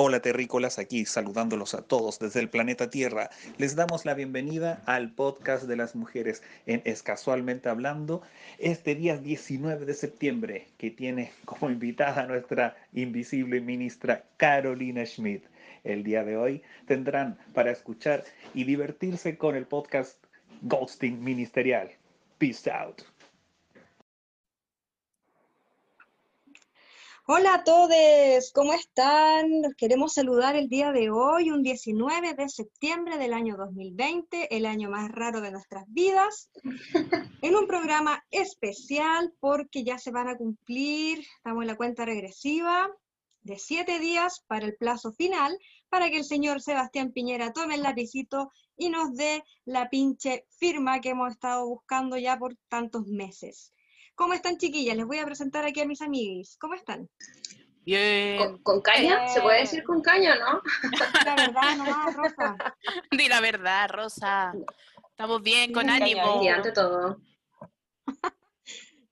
Hola terrícolas, aquí saludándolos a todos desde el planeta Tierra. Les damos la bienvenida al podcast de las mujeres en Es Casualmente Hablando, este día 19 de septiembre, que tiene como invitada a nuestra invisible ministra Carolina Schmidt. El día de hoy tendrán para escuchar y divertirse con el podcast Ghosting Ministerial. Peace out. Hola a todos, ¿cómo están? Los queremos saludar el día de hoy, un 19 de septiembre del año 2020, el año más raro de nuestras vidas, en un programa especial porque ya se van a cumplir, estamos en la cuenta regresiva, de siete días para el plazo final, para que el señor Sebastián Piñera tome el lapicito y nos dé la pinche firma que hemos estado buscando ya por tantos meses. ¿Cómo están, chiquillas? Les voy a presentar aquí a mis amigos. ¿Cómo están? Bien. ¿Con, caña? ¿Se puede decir con caña, no? La verdad, nomás, Rosa. Di la verdad, Rosa. Estamos bien, con ánimo. Y ante todo.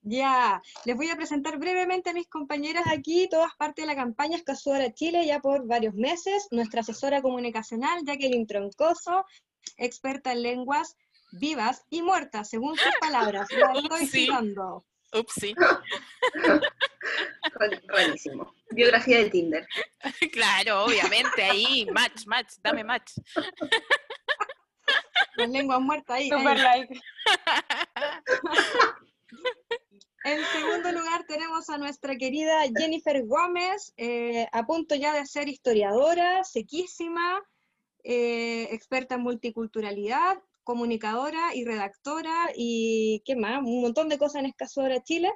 Ya, les voy a presentar brevemente a mis compañeras aquí, todas partes de la campaña Escasura Chile, ya por varios meses. Nuestra asesora comunicacional, Jacqueline Troncoso, experta en lenguas vivas y muertas, según sus palabras. La estoy citando. Upsi. Rarísimo. Biografía de Tinder. Claro, obviamente, ahí, match, match, dame match. Las lenguas muertas ahí. Super like. En segundo lugar tenemos a nuestra querida Jennifer Gómez, eh, a punto ya de ser historiadora, sequísima, eh, experta en multiculturalidad, comunicadora y redactora y qué más, un montón de cosas en Escasora Chile.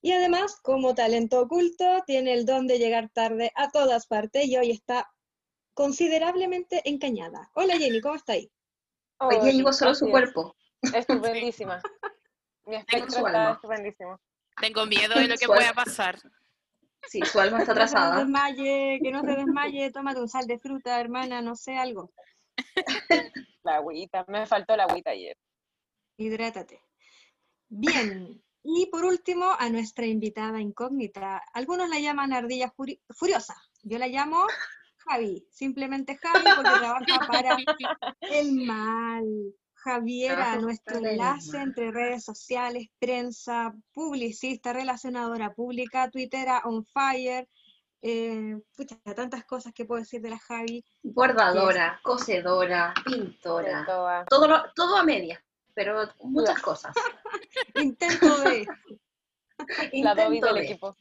Y además, como talento oculto, tiene el don de llegar tarde a todas partes y hoy está considerablemente encañada. Hola Jenny, ¿cómo está ahí? Hoy llevo solo su cuerpo. Estupendísima. Mi espectro está estupendísimo. Tengo miedo de lo que pueda pasar. Sí, su alma está atrasada. Que no se desmaye, que no se desmaye, tómate un sal de fruta, hermana, no sé, algo. La agüita, me faltó la agüita ayer. Hidrátate. Bien, y por último, a nuestra invitada incógnita. Algunos la llaman ardilla furiosa. Yo la llamo Javi, simplemente Javi porque trabaja para el mal. Javiera, nuestro enlace entre redes sociales, prensa, publicista, relacionadora pública, twittera on fire, eh, tantas cosas que puedo decir de la Javi. Bordadora, cocedora, pintora, todo, todo a media, pero muchas cosas. Intento de... La Dobby del equipo.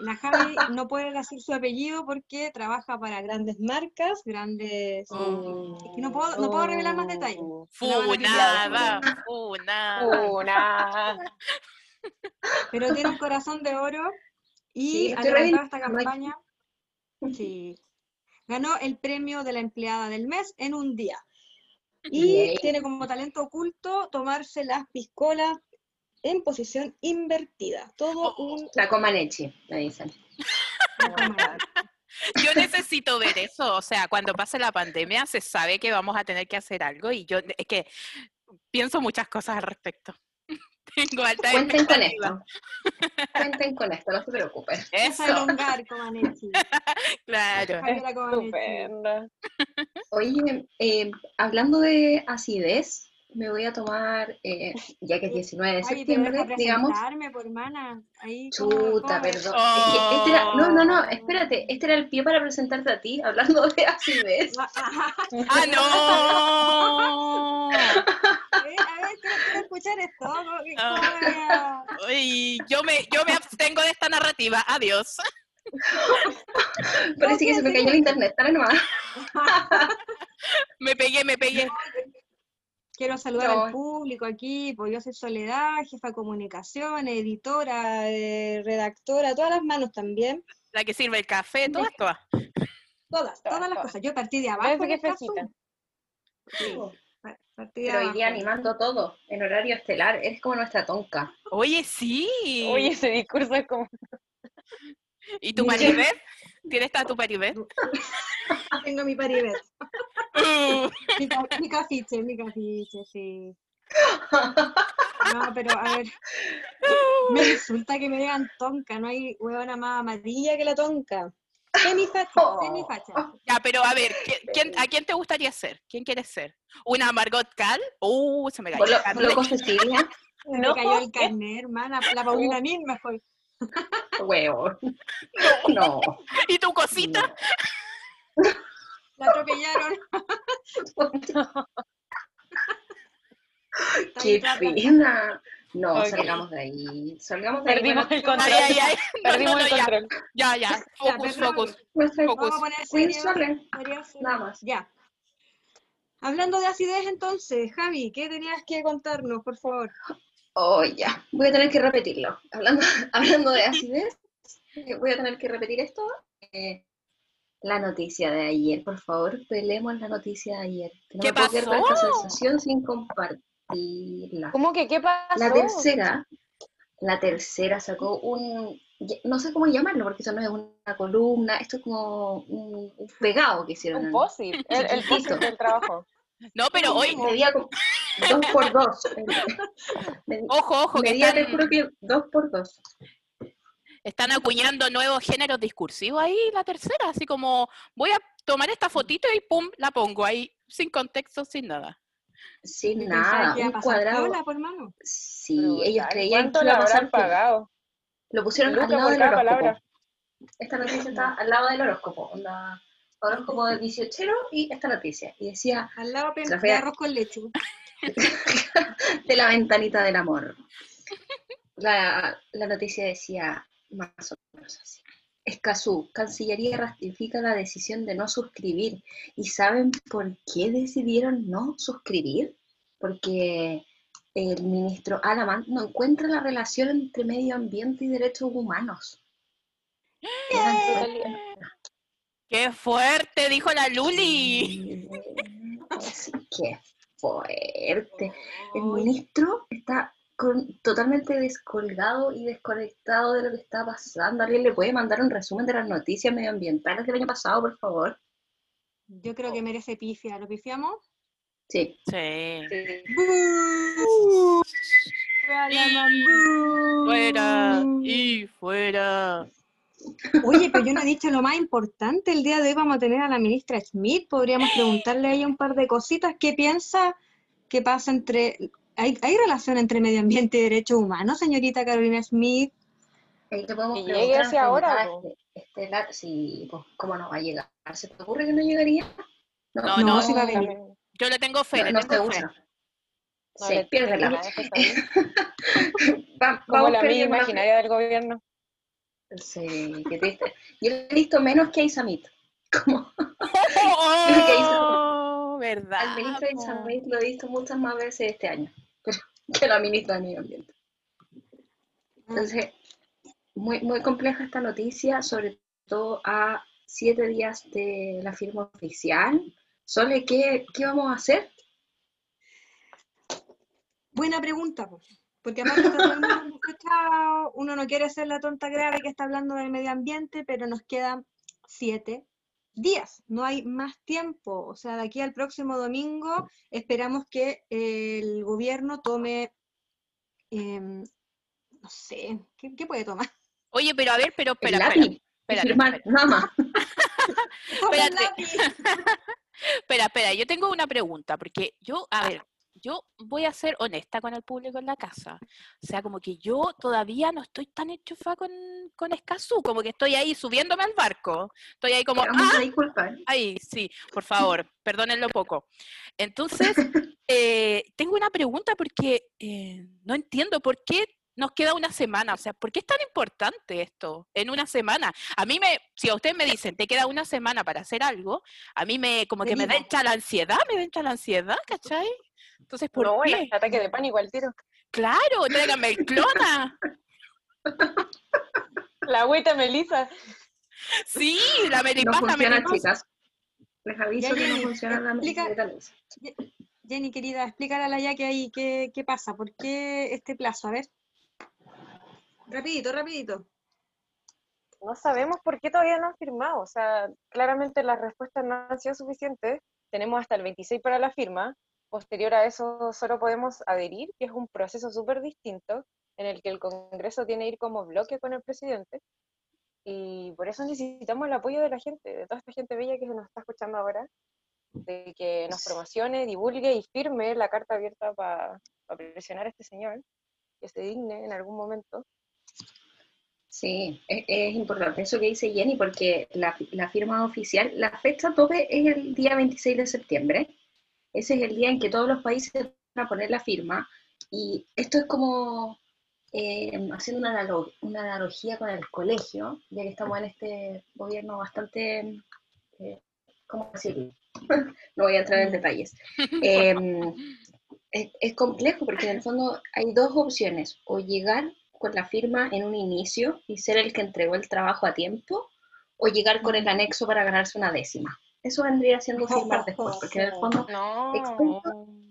La Javi no puede decir su apellido porque trabaja para grandes marcas, grandes... Oh. y no, puedo, no puedo revelar más detalles. Funada, funada. Una. Pero tiene un corazón de oro y Sí, levantar esta campaña, sí, ganó el premio de la empleada del mes en un día. Y tiene como talento oculto tomarse las piscolas en posición invertida. Todo un... La Comaneci, me dicen. Yo necesito ver eso, o sea, cuando pase la pandemia se sabe que vamos a tener que hacer algo y yo es que pienso muchas cosas al respecto. Tengo alta Cuenten con esto. Cuenten con esto, no se preocupen. Es Eso, Comaneci. claro. Estupenda. Oye, eh, hablando de acidez, me voy a tomar, eh, ya que es 19 de Ay, septiembre, deja digamos. presentarme, por hermana. Ahí, ¿cómo- Chuta, perdón. Es que este era, no, no, no, Oh. espérate, este era el pie para presentarte a ti, hablando de acidez. ¡Ah, no! Eh, a ver, quiero, quiero escuchar esto. ¿Cómo- cómo voy a- Uy, yo me, yo me abstengo de esta narrativa. Adiós. Parece que se me cayó el internet, dale nomás. Me pegué, me pegué. Quiero saludar No. al público aquí, pues yo soy Soledad, jefa de comunicación, editora, eh, redactora, todas las manos también. La que sirve el café, todas, todas. Todas, todas las todas. cosas. Yo partí de abajo. Que Pero hoy día abajo. animando todo, en horario estelar, eres como nuestra tonca. Oye, sí. Oye, ese discurso es como. ¿Y tu. Maribel? ¿Tienes a tu Maribel? Tengo mi paribet. Mi cafiche, mi cafiche, sí. No, pero a ver, me resulta que me digan tonca, no hay huevona más amarilla que la tonca. Semifacha, Oh. semifacha. Ya, pero a ver, ¿quién- ¿a quién te gustaría ser? ¿Quién quieres ser? ¿Una Margot Cal? Uh, se me cayó. Bolo- la carne. Loco Cecilia, Me No, cayó el carnet, hermana. La Paulina Nin mejor. huevo. No. ¿Y tu cosita? La atropellaron. Qué pena. No, salgamos de ahí. Salgamos de ahí. Perdimos el control. Ay, ay, ay. No, Perdimos no, no, el ya, control. ya, ya. Ya, Focus, perdón. focus. Focus. Vamos a poner serio. Ser- nada más. Ya. Hablando de acidez, entonces, Javi, ¿qué tenías que contarnos, por favor? Oh, ya. Voy a tener que repetirlo. Hablando, hablando de acidez, eh, voy a tener que repetir esto. Eh, la noticia de ayer, por favor, peleemos la noticia de ayer. Que no ¿Qué me puedo quedar con esta pasó? sensación sin compartirla. ¿Cómo que qué pasó? La tercera, la tercera sacó un, no sé cómo llamarlo, porque eso no es una columna, esto es como un, un pegado que hicieron. Un posit, el, el posit del trabajo. No, pero hoy, Medía como dos por dos. Med- ojo, ojo, que Medía, te están, juro que dos por dos. están acuñando nuevos géneros discursivos ahí, la tercera, así como voy a tomar esta fotito y pum, la pongo ahí, sin contexto, sin nada. Sin nada, un cuadrado. por mano. Sí, Brutal. ellos creían ¿Cuánto que le iba a pasar habrán pagado? Lo pusieron al lado del horóscopo. palabra. Esta noticia está al lado del horóscopo, onda, horóscopo del 18 y esta noticia. Y decía, Al lado de fue a- arroz con leche. de la ventanita del amor. La, la noticia decía más o menos así. Escazú, Cancillería ratifica la decisión de no suscribir. ¿Y saben por qué decidieron no suscribir? Porque el ministro Alamán no encuentra la relación entre medio ambiente y derechos humanos. Eran- ¡Qué fuerte! Dijo la Luli. Que fuerte. El ministro está con- totalmente descolgado y desconectado de lo que está pasando. ¿Alguien le puede mandar un resumen de las noticias medioambientales del año pasado, por favor? Yo creo que merece pifia. ¿Lo pifiamos? Sí. Sí. Bú. Fuera y fuera. Oye, pero yo no he dicho lo más importante. El día de hoy vamos a tener a la ministra Schmidt. Podríamos preguntarle a ella un par de cositas. ¿Qué piensa que pasa entre... ¿Hay, hay relación entre medio ambiente y derechos humanos, señorita Carolina Schmidt? Ahí te podemos Y preguntar llegue a hacia ahora, este- Estelar, sí, pues, ¿cómo no va a llegar? ¿Se te ocurre que no llegaría? No, No, no, sí va a venir. también. Yo le tengo fe, no, le no te fe. gusta. No, Sí, le- piérdela. Va- Como la perdiendo una- imaginaria del gobierno. Sí, qué triste. Yo he visto menos que a Isamit. Como ¡Oh! que ¿Verdad? al ministro? Isamit lo he visto muchas más veces este año que la ministra de Medio Ambiente. Entonces, muy, muy compleja esta noticia, sobre todo a siete días de la firma oficial. Sole, ¿qué, qué vamos a hacer? Buena pregunta, po. porque aparte uno no quiere ser la tonta grave que está hablando del medio ambiente, pero nos quedan siete días, no hay más tiempo. O sea, de aquí al próximo domingo esperamos que el gobierno tome, em, no sé, ¿qué, qué puede tomar? Oye, pero a ver, pero espera, espera, espérate, lápiz. Espera, espera, yo tengo una pregunta, porque yo, a ver, yo voy a ser honesta con el público en la casa. O sea, como que yo todavía no estoy tan enchufada con, con Escazú, como que estoy ahí subiéndome al barco. Estoy ahí como, ah, ahí, sí, por favor, perdónenlo poco. Entonces, eh, tengo una pregunta porque eh, no entiendo por qué nos queda una semana. O sea, ¿por qué es tan importante esto en una semana? A mí me, si a ustedes me dicen, te queda una semana para hacer algo, a mí me, como que me da la ansiedad, me da la ansiedad, ¿cachai? Entonces, ¿por No, qué? el ataque de pánico al tiro. Claro, tráigame el clona. La agüita Melissa. Sí, la No meripasa, funciona, chicas. Les aviso Ya, que no Jenny, funciona la luz. Jenny, querida, explícale a la ya que ahí qué, qué pasa, por qué este plazo, a ver. Rapidito, rapidito. No sabemos por qué todavía no han firmado. O sea, claramente las respuestas no han sido suficientes. Tenemos hasta el 26 para la firma. Posterior a eso solo podemos adherir, que es un proceso súper distinto en el que el Congreso tiene que ir como bloque con el presidente. Y por eso necesitamos el apoyo de la gente, de toda esta gente bella que nos está escuchando ahora, de que nos promocione, divulgue y firme la carta abierta para presionar a este señor, que se digne en algún momento. Sí, es, importante eso que dice Jenny, porque la, la, firma oficial, la fecha tope es el día 26 de septiembre. Ese es el día en que todos los países van a poner la firma. Y esto es como eh, haciendo una, una, analogía con el colegio, ya que estamos en este gobierno bastante, eh, ¿cómo decirlo? no voy a entrar en detalles. Em, es, complejo porque en el fondo hay dos opciones, o llegar con la firma en un inicio y ser el que entregó el trabajo a tiempo, o llegar con el anexo para ganarse una décima. Eso vendría siendo firmar después, porque en el fondo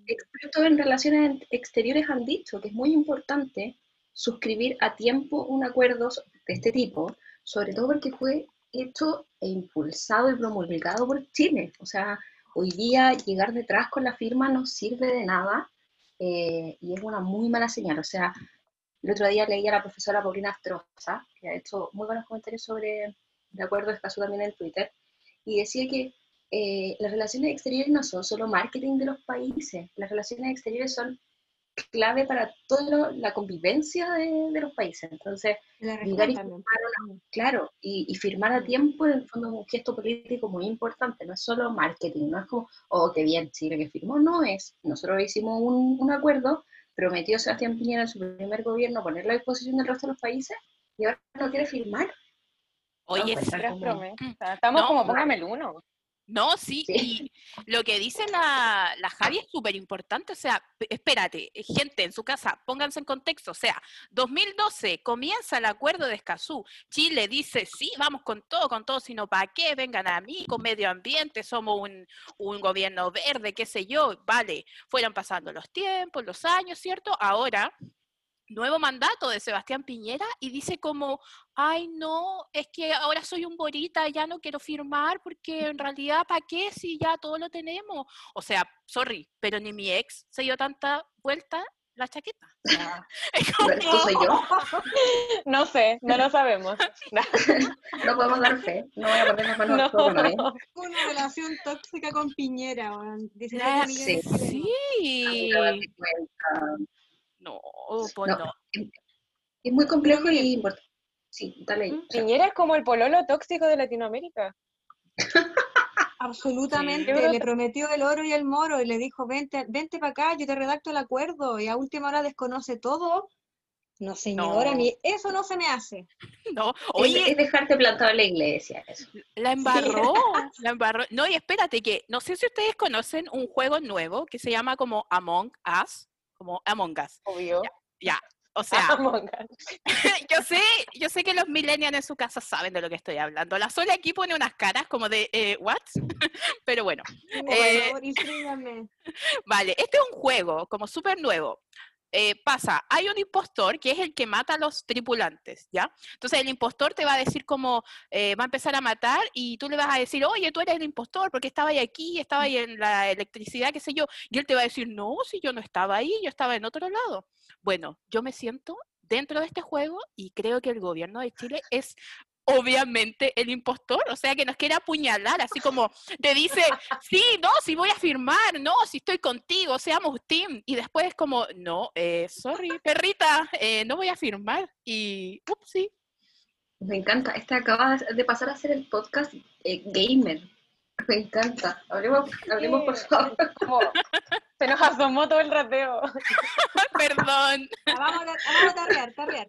expertos en relaciones exteriores han dicho que es muy importante suscribir a tiempo un acuerdo de este tipo, sobre todo porque fue hecho e impulsado y promulgado por Chile. O sea, hoy día llegar detrás con la firma no sirve de nada eh, y es una muy mala señal. O sea, el otro día leí a la profesora Paulina Astroza, que ha hecho muy buenos comentarios sobre de acuerdo es caso también en Twitter, y decía que eh, las relaciones exteriores no son solo marketing de los países, las relaciones exteriores son clave para toda la convivencia de, los países. Entonces, llegar y firmar claro, y, firmar a tiempo en el fondo es un gesto político muy importante, no es solo marketing, no es como, oh, qué bien Chile que firmó, no es, nosotros hicimos un, un acuerdo, prometió Sebastián Piñera en su primer gobierno poner la disposición del resto de los países y ahora no quiere firmar. Oye, pues, estamos como póngame el uno. No, sí, y lo que dice la, la Javi es súper importante, o sea, espérate, eh, gente en su casa, pónganse en contexto, o sea, 2012 comienza el acuerdo de Escazú, Chile dice, sí, vamos con todo, con todo, sino para qué, vengan a mí, con medio ambiente, somos un, un gobierno verde, qué sé yo, vale, fueron pasando los tiempos, los años, ¿cierto? Ahora nuevo mandato de Sebastián Piñera y dice como, ay no, es que ahora soy un borita, ya no quiero firmar porque en realidad, ¿para qué si ya todo lo tenemos? O sea, sorry, pero ni mi ex se dio tanta vuelta la chaqueta. soy yo? No sé, no lo sabemos. No, podemos dar fe. No voy a poner las manos no. Una relación tóxica con Piñera. sí. sí. No, pues no. Es muy complejo y importante. Sí, dale. Mm, Piñera es como el pololo tóxico de Latinoamérica. Absolutamente, le prometió el oro y el moro y le dijo, vente, vente para acá, yo te redacto el acuerdo y a última hora desconoce todo. No, señora, mí eso no se me hace. No, oye. Es, dejarte plantado en la iglesia, eso. La embarró, la embarró. No, y espérate, que no sé si ustedes conocen un juego nuevo que se llama como Among Us como Among Us. Obvio. Ya, o sea, yo sé, yo sé que los millennials en su casa saben de lo que estoy hablando. La sola aquí pone unas caras como de eh, what, pero bueno. Eh, vale, este es un juego como súper nuevo. Eh, pasa, hay un impostor que es el que mata a los tripulantes, ¿ya? Entonces el impostor te va a decir cómo eh, va a empezar a matar y tú le vas a decir, oye, tú eres el impostor porque estaba ahí aquí, estaba ahí en la electricidad, qué sé yo, y él te va a decir, no, si yo no estaba ahí, yo estaba en otro lado. Bueno, yo me siento dentro de este juego y creo que el gobierno de Chile es obviamente el impostor, o sea que nos quiere apuñalar, así como te dice, sí, no, si voy a firmar, no, si estoy contigo, seamos team, y después es como, no, eh, sorry, perrita, eh, no voy a firmar, y ups, sí. Me encanta, este acaba de pasar a ser el podcast eh, gamer, me encanta, hablemos, hablemos por favor. se nos asomó todo el rateo. Perdón. Vamos a, vamos a tarrear, tarrear.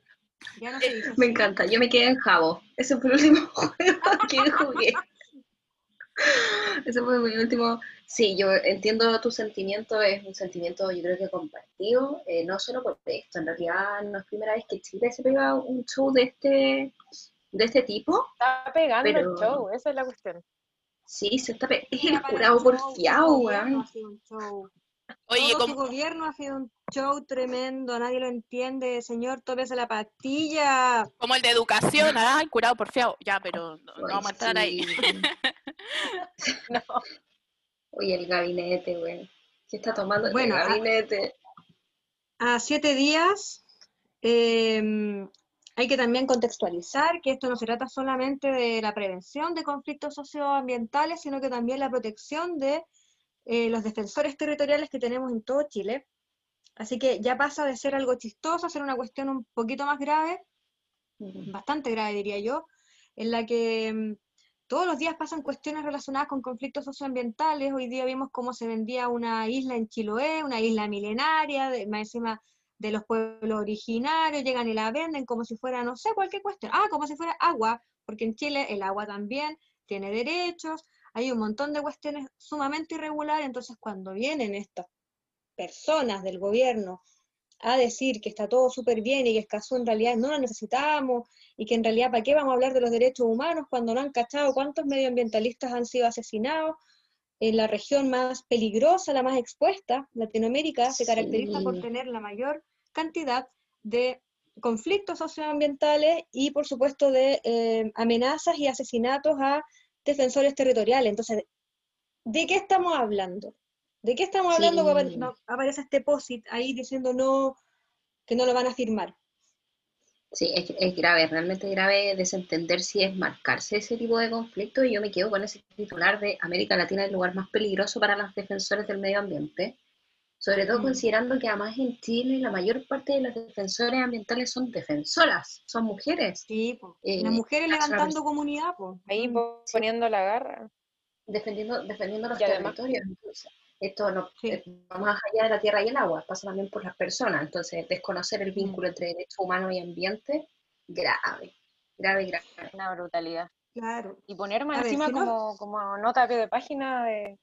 Eh, me encanta, yo me quedé en Jabo. Ese fue el último juego que jugué. Ese fue mi último. Sí, yo entiendo tu sentimiento, es un sentimiento yo creo que compartido, eh, no solo por esto, en realidad no es primera vez que Chile se pega un show de este, de este tipo. Está pegando el show, esa es la cuestión. Sí, se está pegando. Es el jurado porfiado, weón. Oye, Todo su gobierno ha sido un show tremendo, nadie lo entiende, señor, tómese la pastilla. Como el de educación, ah, el curado porfiado, ya, pero no, vamos a entrar ahí. no. Oye, el gabinete, güey. ¿Qué está tomando el gabinete? A, siete días, em, hay que también contextualizar que esto no se trata solamente de la prevención de conflictos socioambientales, sino que también la protección de eh, los defensores territoriales que tenemos en todo Chile. Así que ya pasa de ser algo chistoso a ser una cuestión un poquito más grave, bastante grave diría yo, en la que mm, todos los días pasan cuestiones relacionadas con conflictos socioambientales. Hoy día vimos cómo se vendía una isla en Chiloé, una isla milenaria, de, más encima de los pueblos originarios, llegan y la venden como si fuera, no sé, cualquier cuestión. Ah, como si fuera agua, porque en Chile el agua también tiene derechos, hay un montón de cuestiones sumamente irregulares, entonces cuando vienen estas personas del gobierno a decir que está todo súper bien y que Escazú en realidad no lo necesitamos y que en realidad para qué vamos a hablar de los derechos humanos cuando no han cachado cuántos medioambientalistas han sido asesinados en la región más peligrosa, la más expuesta, Latinoamérica, se caracteriza por tener la mayor cantidad de conflictos socioambientales y por supuesto de eh, amenazas y asesinatos a defensores territoriales. Entonces, ¿de qué estamos hablando? ¿De qué estamos hablando cuando aparece este POSIT ahí diciendo no, que no lo van a firmar? Sí, es, grave, realmente grave desentender si es marcarse ese tipo de conflicto y yo me quedo con ese titular de América Latina es el lugar más peligroso para los defensores del medio ambiente, sobre todo mm. considerando que además en Chile la mayor parte de los defensores ambientales son defensoras, son mujeres. Sí, eh, las mujeres levantando comunidad, pues. Ahí poniendo la garra. Defendiendo, defendiendo los territorios. Esto no eh, va más allá de la tierra y el agua, pasa también por las personas. Entonces, desconocer el mm. vínculo entre derecho humano y ambiente, grave, grave, grave. Una brutalidad. Claro. Y poner más encima como, como nota de página de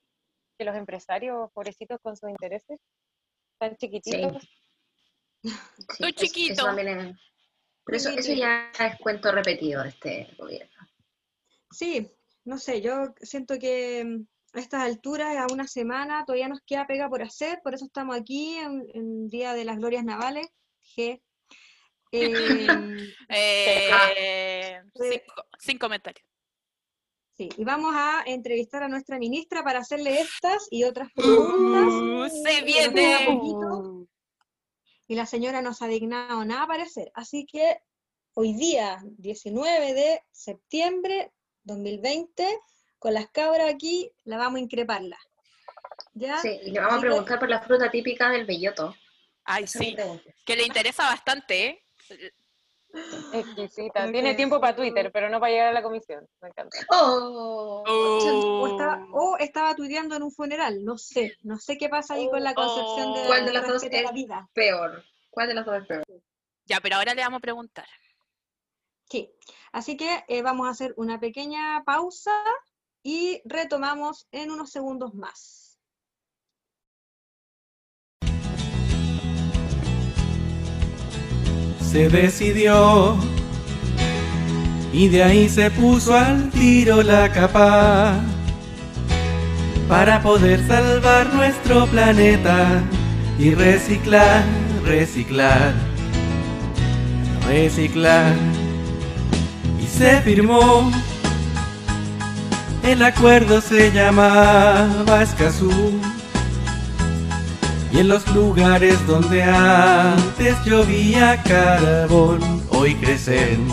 que los empresarios, pobrecitos con sus intereses, tan chiquititos. Sí. chiquito. pero eso, eso ya es cuento repetido de este gobierno. Sí, no sé, yo siento que mm, a estas alturas, a una semana, todavía nos queda pega por hacer, por eso estamos aquí en, Día de las Glorias Navales, G. Em, eh, sin, comentarios. Sí, y vamos a entrevistar a nuestra ministra para hacerle estas y otras preguntas. Uh, se viene. y la señora no se ha dignado nada a aparecer. Así que hoy día, 19 de septiembre 2020, con las cabras aquí, la vamos a increparla. ¿Ya? Sí, y le vamos a preguntar por la fruta típica del belloto. Ay, sí, que le interesa bastante, ¿eh? Exquisita. Tiene tiempo para Twitter, pero no para llegar a la comisión. Me encanta. Oh. O, estaba, tuiteando en un funeral. No sé. No sé qué pasa ahí con la concepción de, ¿Cuál de las dos es la vida. peor? ¿Cuál de las dos es peor? Ya, pero ahora le vamos a preguntar. Sí. Así que eh, vamos a hacer una pequeña pausa y retomamos en unos segundos más. Se decidió y de ahí se puso al tiro la capa para poder salvar nuestro planeta y reciclar, reciclar, reciclar. Y se firmó el acuerdo se llamaba Escazú. Y en los lugares donde antes llovía carbón, hoy crecen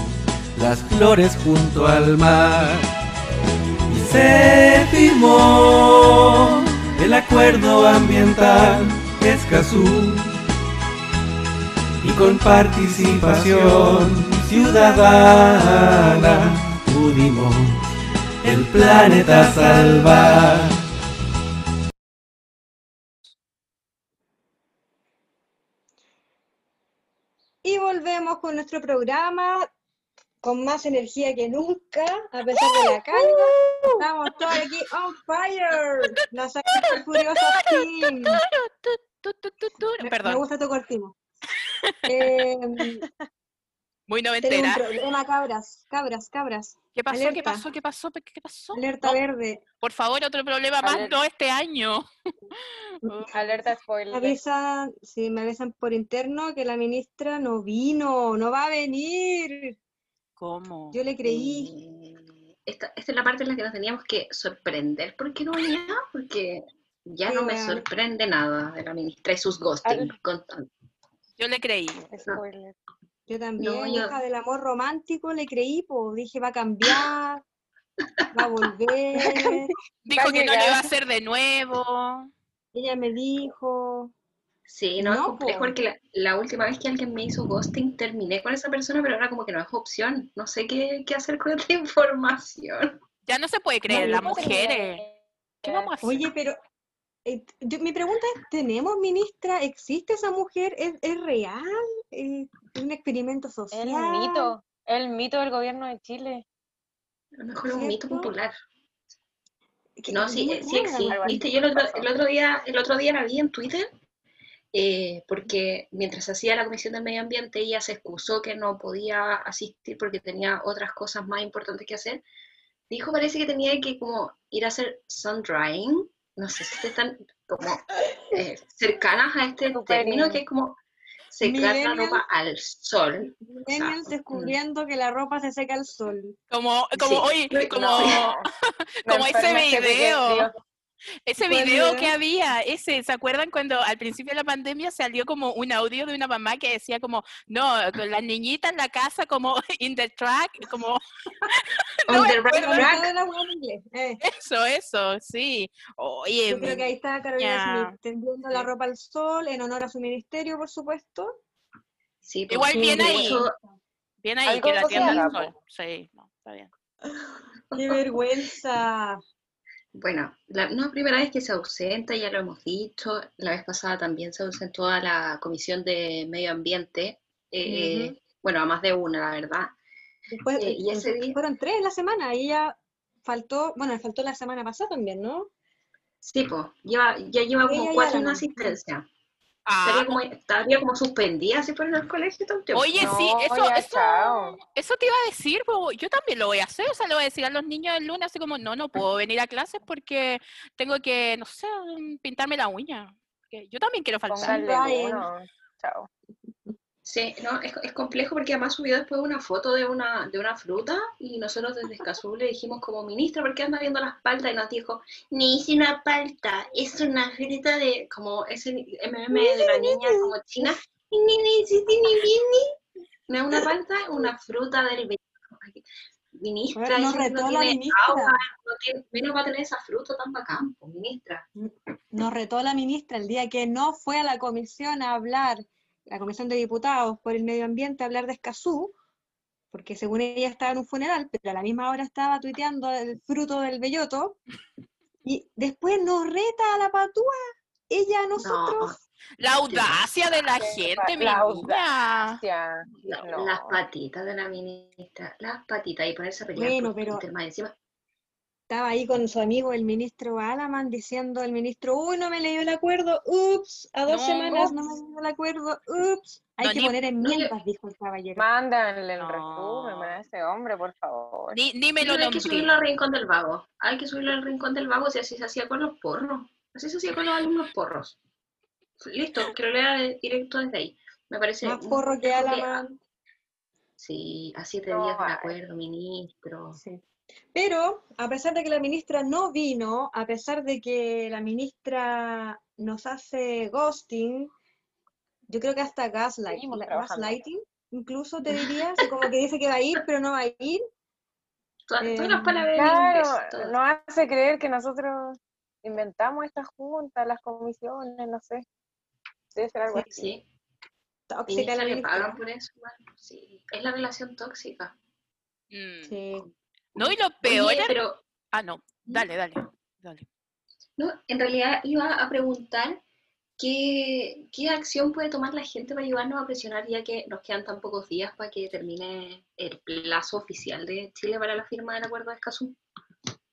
las flores junto al mar. Y se firmó el acuerdo ambiental Escazú. Y con participación ciudadana pudimos el planeta salvar. Nuestro programa con más energía que nunca, a pesar de la carga. Estamos todos aquí on fire. Los furiosos team. Perdón. Me gusta tu cortino. Eh, muy noventera. Tengo un problema, cabras, cabras, cabras. ¿Qué pasó? ¿Qué pasó? ¿Qué pasó? ¿Qué pasó? Alerta verde. Por favor, otro problema más, no este año. Alerta spoiler. Me avisan, sí, me avisan por interno que la ministra no vino, no va a venir. ¿Cómo? Yo le creí. Esta, esta es la parte en la que nos teníamos que sorprender. ¿Por qué no venía? Porque ya no me sorprende nada de la ministra y sus ghosting. Yo le creí. Spoiler. Yo también, No, yo- hija del amor romántico, le creí, pues dije, va a cambiar, va a volver. Dijo Va que no lo iba a hacer de nuevo. Ella me dijo, Sí, no, es No, complejo porque la, la última vez que alguien me hizo ghosting terminé con esa persona, pero ahora como que no es opción. No sé qué, qué hacer con esta información. Ya no se puede creer, yo las ¿Cómo mujeres. ¿Qué vamos a hacer? oye, pero eh, yo- mi pregunta es, ¿tenemos ministra? ¿Existe esa mujer? ¿Es, es real? Eh, ¿Es un experimento social? El mito, el mito del gobierno de Chile. A lo mejor es un mito popular. Que- No, sí, eh, sí existe. Yo el otro, pasó. el otro día, el otro día la vi en Twitter, eh, porque mientras hacía la Comisión del Medio Ambiente, ella se excusó que no podía asistir porque tenía otras cosas más importantes que hacer. Dijo, parece que tenía que como ir a hacer sun drying. No sé si están como eh, cercanas a este término que es como secar la ropa al sol. Millennials mm. descubriendo que la ropa se seca al sol. Como, como, Sí. No, como, No, como ese video. Ese ¿Cuál video que había, ese, ¿se acuerdan cuando al principio de la pandemia salió como un audio de una mamá que decía como, no, con las niñitas en la casa como in the track, como On the right track. la eh. eso, eso, sí. Oye, Yo creo que ahí está Carolina. Smith tendiendo la ropa al sol en honor a su ministerio, por supuesto. Sí, pues, Igual bien ahí. bien ahí que la tienda al sol. po. Sí, no, está bien. ¡Qué vergüenza! Bueno, la no primera vez que se ausenta, ya lo hemos dicho. La vez pasada también se ausentó a la Comisión de Medio Ambiente. eh, Bueno, a más de una, la verdad. Después, Eh, y ese eh, día- fueron tres en la semana y ella faltó, bueno, le faltó la semana pasada también, ¿no? Sí, pues, lleva, ya lleva como ya cuatro la en asistencia. Ah, Estaría como, estaría como suspendida si fuera en el colegio tiempo. Oye, sí, eso, eso, te iba a decir, po, yo también lo voy a hacer, o sea, le voy a decir a los niños el lunes así como, no, no puedo venir a clases porque tengo que, no sé, pintarme la uña. Que Yo también quiero faltar. Chao. Sí, no, es, es complejo porque además subió después una foto de una, de una fruta y nosotros desde Escazú le dijimos como ministra, ¿por qué anda viendo las paltas? Y nos dijo, ni hice una palta, es una fruta de, como ese MM de la niña como china, ni ni ni si ni ni ni no es una palta, es una fruta del. Ministra, no retó la tiene ministra. agua, no tiene, menos va a tener esa fruta tan bacán, pues, ministra. Nos retó la ministra el día que no fue a la comisión a hablar, la comisión de diputados por el medio ambiente a hablar de Escazú, porque según ella estaba en un funeral, pero a la misma hora estaba tuiteando el fruto del belloto, y después nos reta a la patúa, ella a nosotros. La audacia de la gente, mi la no. Las patitas de la ministra, las patitas y ponerse a pelear Bueno, por pero- Twitter más encima. Estaba ahí con su amigo el ministro Alaman diciendo el ministro, uy, no me leyó el acuerdo, ups, a dos No. semanas no me leyó el acuerdo, ups. Hay No, que ni- poner no, enmiendas, dijo el caballero. Mándanle el No. resumen a ese hombre, por favor. Ni, ni me lo Pero hay que subirlo al rincón del vago. Hay que subirlo al rincón del vago si así se hacía con los porros. Así se hacía con los alumnos porros. Listo, que lo lea de- directo desde ahí. Me parece. Más porro que Alaman. Sí, a siete No días del hay. acuerdo, ministro. Sí. Pero, a pesar de que la ministra no vino, a pesar de que la ministra nos hace ghosting, yo creo que hasta gaslight, Seguimos la- trabajando. gaslighting, incluso te diría, como que dice que va a ir, pero no va a ir. Todas, Eh, todas las palabras. Claro, nos hace creer que nosotros inventamos estas juntas, las comisiones, no sé. Debe ser algo Sí, así. Sí, Tóxica la le ministra. pagan por eso. bueno, sí, es la relación tóxica. Mm. Sí. No, y lo peor Oye, es- pero Ah, no, dale, dale, dale. No, en realidad iba a preguntar qué, qué acción puede tomar la gente para ayudarnos a presionar, ya que nos quedan tan pocos días para que termine el plazo oficial de Chile para la firma del acuerdo de Escazú.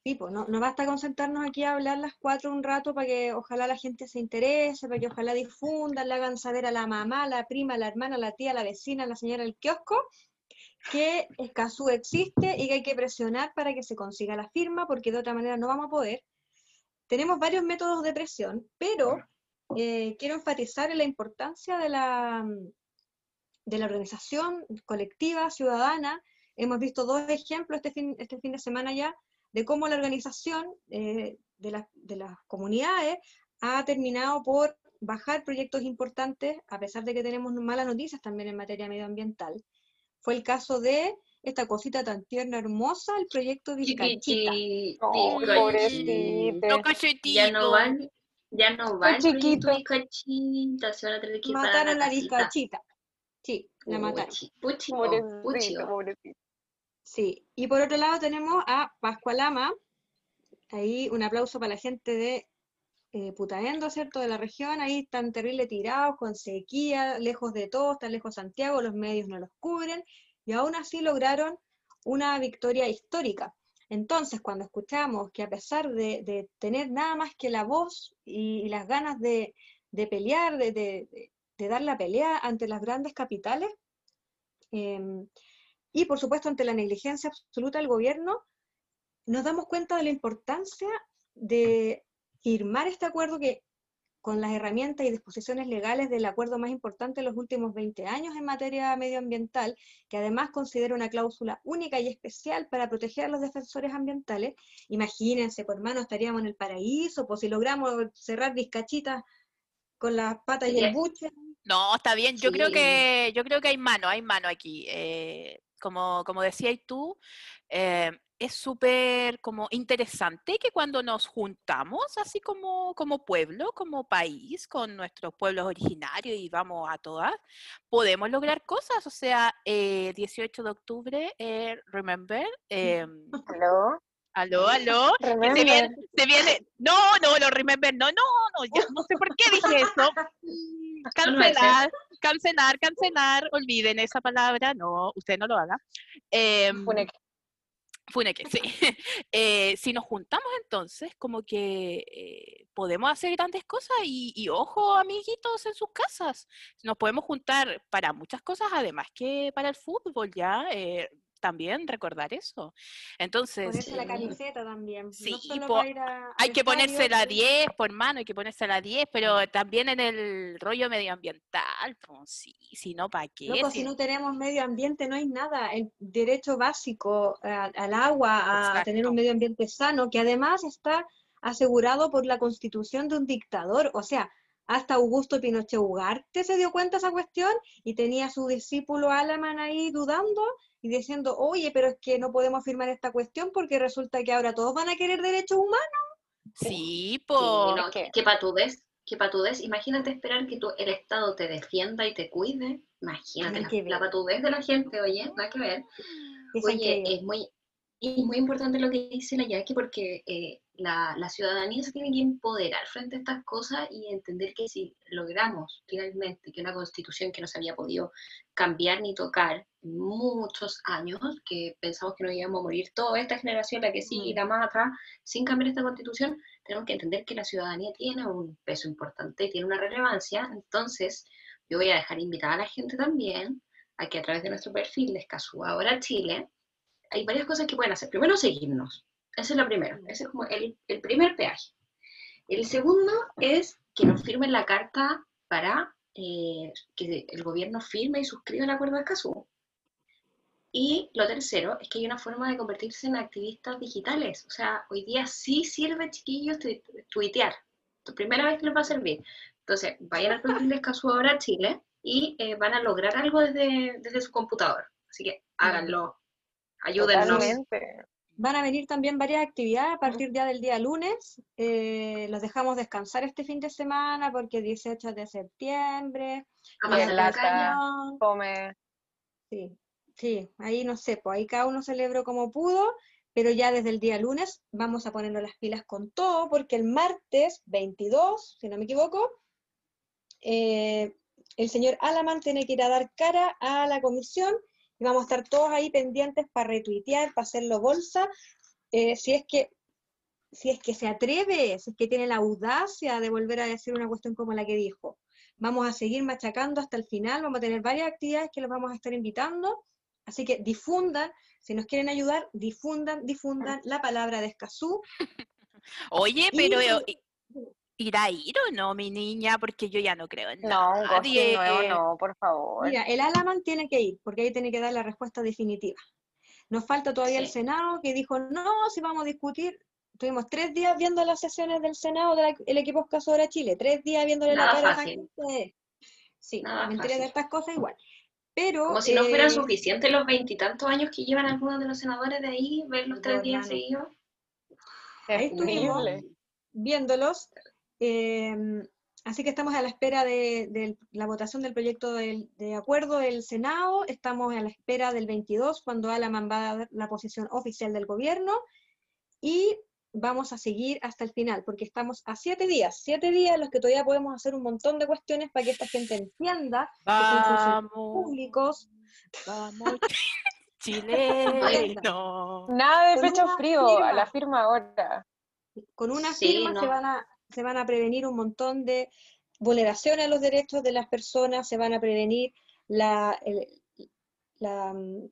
Sí, pues no, no basta con sentarnos aquí a hablar las cuatro un rato para que ojalá la gente se interese, para que ojalá difundan, le hagan saber a la mamá, a la prima, a la hermana, a la tía, a la vecina, a la señora del kiosco, que Escazú existe y que hay que presionar para que se consiga la firma, porque de otra manera no vamos a poder. Tenemos varios métodos de presión, pero eh, quiero enfatizar en la importancia de la, de la organización colectiva, ciudadana. Hemos visto dos ejemplos este fin, este fin de semana ya de cómo la organización eh, de, las- de las comunidades ha terminado por bajar proyectos importantes, a pesar de que tenemos malas noticias también en materia medioambiental. Fue el caso de esta cosita tan tierna, hermosa, el proyecto Vizcachita. Oh, pobrecito. No cachetito. Ya no van, ya no van. chiquito. Vizcachita, se van a tener que Mataron la. Vizcachita. Sí, la mataron. Puchi, pobrecito. Sí, y por otro lado tenemos a Pascualama, ahí un aplauso para la gente de eh, Putaendo, ¿cierto? De la región, ahí están terrible tirados, con sequía, lejos de todo, están lejos de Santiago, los medios no los cubren, y aún así lograron una victoria histórica. Entonces, cuando escuchamos que a pesar de, tener nada más que la voz y, las ganas de, pelear, de dar la pelea ante las grandes capitales, em, y por supuesto ante la negligencia absoluta del gobierno, nos damos cuenta de la importancia de firmar este acuerdo que con las herramientas y disposiciones legales del acuerdo más importante de los últimos 20 años en materia medioambiental, que además considera una cláusula única y especial para proteger a los defensores ambientales. Imagínense, por hermano, estaríamos en el paraíso, pues si logramos cerrar Vizcachitas con las patas y el buche. No, está bien. Yo creo que yo creo que hay mano, hay mano aquí. Eh, como como decías tú, eh, es súper como interesante que cuando nos juntamos así como como pueblo, como país, con nuestros pueblos originarios y vamos a todas, podemos lograr cosas. O sea, eh, 18 de octubre, eh, remember, em, ¿Aló? aló, Se viene, se viene, no, no, lo remember, no, no, no, ya no sé por qué dije eso. Cancelar, cancelar, cancelar, olviden esa palabra, no, usted no lo haga. Em, Funeque. Funeque, sí. Eh, si nos juntamos entonces, como que eh, podemos hacer grandes cosas y, y ojo, amiguitos, en sus casas. Nos podemos juntar para muchas cosas, además que para el fútbol, ya. También recordar eso. Entonces, Ponerse la camiseta también. Sí, no po- a- hay que ponerse la estadio, 10, por mano, hay que ponerse la 10, pero también en el rollo medioambiental, pues sí, si no, ¿para qué? Loco, Si- si no tenemos medio ambiente no hay nada. El derecho básico a- al agua, a tener un medio ambiente sano, que además está asegurado por la constitución de un dictador. O sea, hasta Augusto Pinochet Ugarte se dio cuenta de esa cuestión y tenía a su discípulo Alaman ahí dudando y diciendo, oye, pero es que no podemos firmar esta cuestión porque resulta que ahora todos van a querer derechos humanos. Sí, Sí, pues. no, ¿Qué? qué patudez, qué patudez. Imagínate esperar que tu, el Estado te defienda y te cuide. Imagínate la, la patudez de la gente, oye, nada que ver. Oye, es muy, es muy importante lo que dice la Jackie porque eh, la, la ciudadanía se tiene que empoderar frente a estas cosas y entender que si logramos finalmente que una constitución que no se había podido cambiar ni tocar muchos años, que pensamos que nos íbamos a morir toda esta generación, la que sigue y la más atrás, sin cambiar esta constitución, tenemos que entender que la ciudadanía tiene un peso importante, tiene una relevancia, entonces yo voy a dejar invitada a la gente también a que a través de nuestro perfil de Escazú Ahora Chile, hay varias cosas que pueden hacer. Primero, seguirnos. Ese es lo primero. Ese es como el, el primer peaje. El segundo es que nos firmen la carta para eh, que el gobierno firme y suscriba el acuerdo de Escazú. Y lo tercero es que hay una forma de convertirse en activistas digitales. O sea, hoy día sí sirve, chiquillos, tu- tuitear. La primera vez que les va a servir. Entonces, vayan al perfil de Escazú Ahora Chile y eh, van a lograr algo desde, desde su computador. Así que háganlo. Ayúdennos. Totalmente. Van a venir también varias actividades a partir ya del día lunes. Eh, los dejamos descansar este fin de semana porque 18 de septiembre. Lata. Come. Sí, sí, ahí no sé, pues ahí cada uno celebró como pudo, pero ya desde el día lunes vamos a ponernos las pilas con todo porque el martes 22, si no me equivoco, eh, el señor Alaman tiene que ir a dar cara a la comisión y vamos a estar todos ahí pendientes para retuitear, para hacerlo bolsa, eh, si es que si es que se atreve, si es que tiene la audacia de volver a decir una cuestión como la que dijo. Vamos a seguir machacando hasta el final, vamos a tener varias actividades que los vamos a estar invitando, así que difundan, si nos quieren ayudar, difundan, difundan la palabra de Escazú. Oye, pero eh, ¿irá a ir o no, mi niña? Porque yo ya no creo en No, un ghosting nuevo no, por favor. Mira, el Alaman tiene que ir, porque ahí tiene que dar la respuesta definitiva. Nos falta todavía el. Senado que dijo, no, si vamos a discutir, Tuvimos tres días viendo las sesiones del Senado del equipo Escasora Chile, tres días viéndole la Nada cara a esa fácil. gente. Sí, Nada me enteré de estas cosas igual. Pero, Como si no fueran eh, suficientes los veintitantos años que llevan algunos de los senadores de ahí, ver los tres días seguidos. Ahí estuvimos. Viéndolos. Eh, así que estamos a la espera de, de la votación del proyecto del- de acuerdo del Senado. Estamos a la espera del 22, cuando Alaman va a dar la posición oficial del gobierno. Y vamos a seguir hasta el final, porque estamos a siete días, siete días en los que todavía podemos hacer un montón de cuestiones para que esta gente entienda que son funcionarios Vamos, públicos. vamos, chileno. Nada de pecho frío, a firma. la firma ahora. Con una Sí, firma se, no. van a, se van a prevenir un montón de vulneraciones a los derechos de las personas, se van a prevenir la, mm,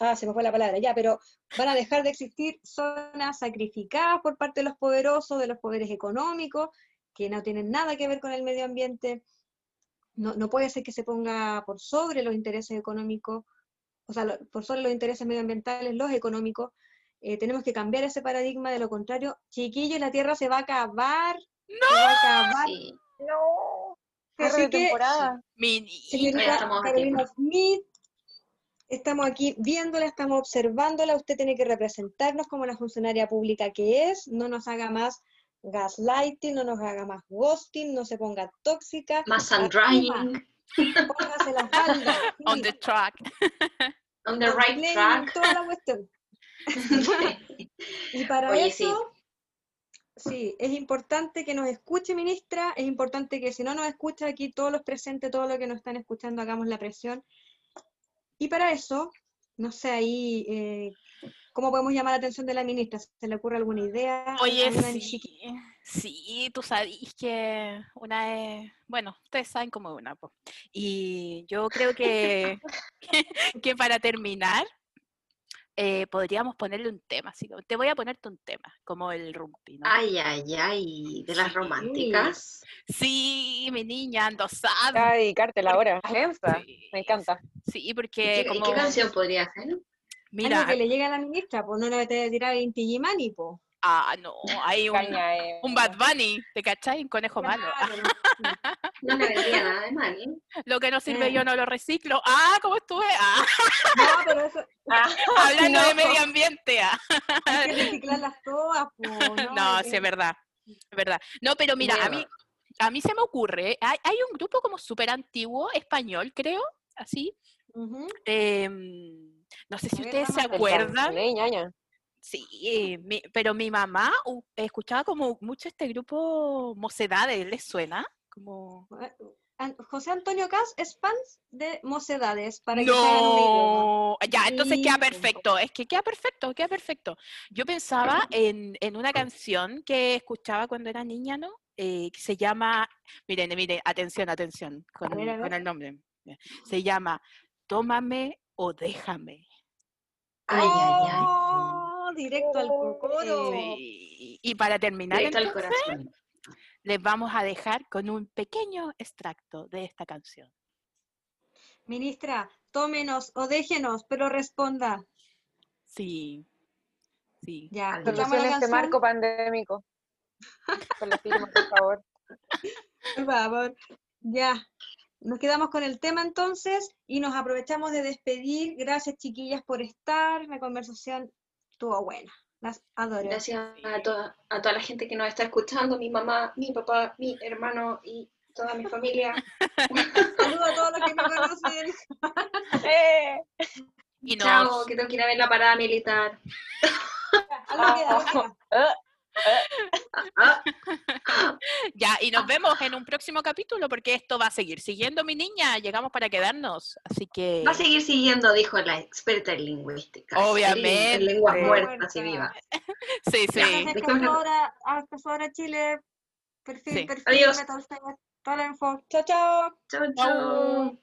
ah, se me fue la palabra, ya, pero van a dejar de existir zonas sacrificadas por parte de los poderosos, de los poderes económicos, que no tienen nada que ver con el medio ambiente. No, no puede ser que se ponga por sobre los intereses económicos, o sea, por sobre los intereses medioambientales, los económicos. Eh, tenemos que cambiar ese paradigma, de lo contrario, chiquillos, la Tierra se va a acabar. Sí. No. Cierre Así de que- temporada. Mi niña. Señorita Carolina. Smith, estamos aquí viéndola, estamos observándola, usted tiene que representarnos como la funcionaria pública que es, no nos haga más gaslighting, no nos haga más ghosting, no se ponga tóxica. Más asuma, sun-drying, Póngase la falda. sí, On the track. on the right track. toda la cuestión. Y para Oye, eso, sí. Es importante que nos escuche, ministra, es importante que si no nos escucha aquí, todos los presentes, todos los que nos están escuchando, hagamos la presión. Y para eso, no sé ahí, eh, ¿cómo podemos llamar la atención de la ministra? ¿Se le ocurre alguna idea? Oye, ¿Alguna sí, sí, tú sabes que una es, bueno, ustedes saben cómo es una, po. y yo creo que, que para terminar, eh, podríamos ponerle un tema, así como, te voy a ponerte un tema, como el rumpi, ¿no? Ay, ay, ay, de las Sí. románticas. Sí, mi niña, ando sad. A ahora. Densa. Sí, Me encanta. Sí, ¿Y porque qué, y qué canción podría ser? mira, Algo que le llegue a la ministra, pues no le voy a tirar en Tijimani, pues. Ah, no, hay un, Caña, eh. un Bad Bunny, ¿te cachai? Un conejo malo. No le vendría nada de mal. ¿eh? Lo que no sirve Eh. yo no lo reciclo. Ah, ¿cómo estuve? Ah, No, pero eso, Ah, hablando de medio ambiente. ah. hay que reciclarlas todas, pues. ¿no? No, sí, es verdad. Es verdad. No, pero mira, a mí, a mí se me ocurre, hay, hay un grupo como súper antiguo, español, creo, así. Em, no sé si ustedes se acuerdan. Ey, ñaña. Sí, mi- pero mi mamá uh, escuchaba como mucho este grupo Mocedades, ¿les suena? Como... José Antonio Cas es fan de Mocedades, para que. No, ya, entonces queda perfecto, es que queda perfecto, queda perfecto. Yo pensaba en, en una canción que escuchaba cuando era niña, ¿no? Eh, que se llama, miren, miren, atención, atención con, ver, con el nombre. Se llama Tómame o déjame. Ay, ay, ay. Directo al cocoro. Y para terminar, Directo al entonces, corazón. les vamos a dejar con un pequeño extracto de esta canción. Ministra, tómenos o déjenos, pero responda. Sí, sí. Ya, la este marco pandémico. La firma, por favor. por favor. Ya. Nos quedamos con el tema entonces y nos aprovechamos de despedir. Gracias, chiquillas, por estar. La conversación estuvo buena. Las adoro. Gracias a toda, a toda la gente que nos está escuchando, mi mamá, mi papá, mi hermano y toda mi familia. Saludos a todos los que me conocen. ¡Eh! Y Chao, que tengo que ir a ver la parada militar. Algo queda, Ah, Ah, ya, y nos vemos en un próximo capítulo porque esto va a seguir siguiendo mi niña. Llegamos para quedarnos, así que va a seguir siguiendo, dijo la experta en lingüística. Obviamente. En lenguas Muerta. muertas y vivas. sí, sí. Gracias, ¿de qué van a- Casora, a Casora Chile. Perfil, Sí. perfil, Adiós. Toda la info. Chao, chao. Chao, Chao.